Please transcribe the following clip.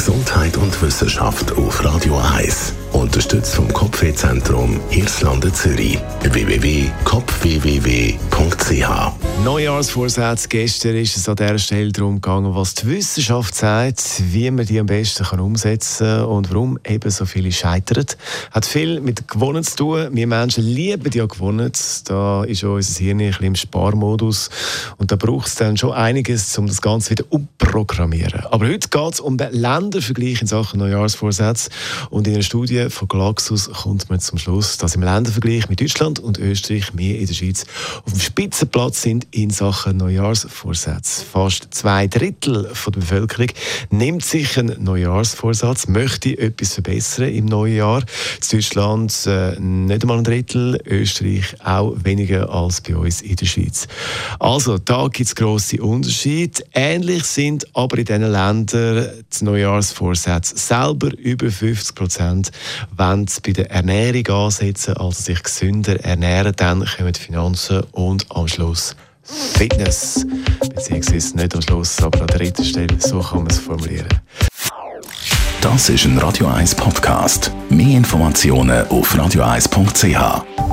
Gesundheit und Wissenschaft auf Radio 1. Unterstützt vom Kopfwehzentrum Irlande Zürich. www.kopfwww.ch Neujahrsvorsätze. Gestern ist es an dieser Stelle darum gegangen, was die Wissenschaft sagt, wie man die am besten kann umsetzen kann und warum eben so viele scheitern. Hat viel mit Gewonnen zu tun. Wir Menschen lieben ja Gewonnen. Da ist unser Hirn ein bisschen im Sparmodus. Und da braucht es dann schon einiges, um das Ganze wieder umprogrammieren. Aber heute geht es um den Ländervergleich in Sachen Neujahrsvorsätze. Und in einer Studie von Galaxus kommt man zum Schluss, dass im Ländervergleich mit Deutschland und Österreich wir in der Schweiz auf dem Spitzenplatz sind in Sachen Neujahrsvorsätze. Fast zwei Drittel von der Bevölkerung nimmt sich einen Neujahrsvorsatz, möchte etwas verbessern im neuen Jahr. In Deutschland äh, nicht einmal ein Drittel, Österreich auch weniger als bei uns in der Schweiz. Also, da gibt es grosse Unterschiede. Ähnlich sind aber in diesen Ländern die Neujahrsvorsätze selber über 50 Prozent, wenn sie bei der Ernährung ansetzen, also sich gesünder ernähren, dann kommen die Finanzen und am Schluss Fitness. Beziehungsweise nicht am Schluss, aber an der dritten Stelle, so kann man es formulieren. Das ist ein Radio 1 Podcast. Mehr Informationen auf radio1.ch.